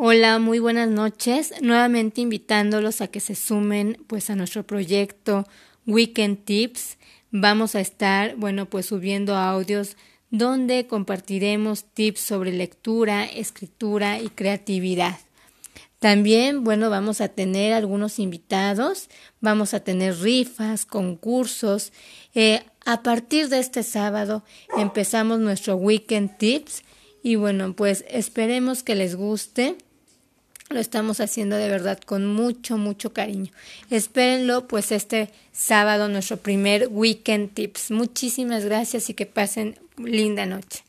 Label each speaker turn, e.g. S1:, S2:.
S1: Hola, muy buenas noches. Nuevamente invitándolos a que se sumen pues a nuestro proyecto Weekend Tips. Vamos a estar, bueno, pues subiendo audios donde compartiremos tips sobre lectura, escritura y creatividad. También, bueno, vamos a tener algunos invitados, vamos a tener rifas, concursos. Eh, a partir de este sábado empezamos nuestro Weekend Tips y bueno, pues esperemos que les guste. Lo estamos haciendo de verdad con mucho, mucho cariño. Espérenlo pues este sábado, nuestro primer Weekend Tips. Muchísimas gracias y que pasen linda noche.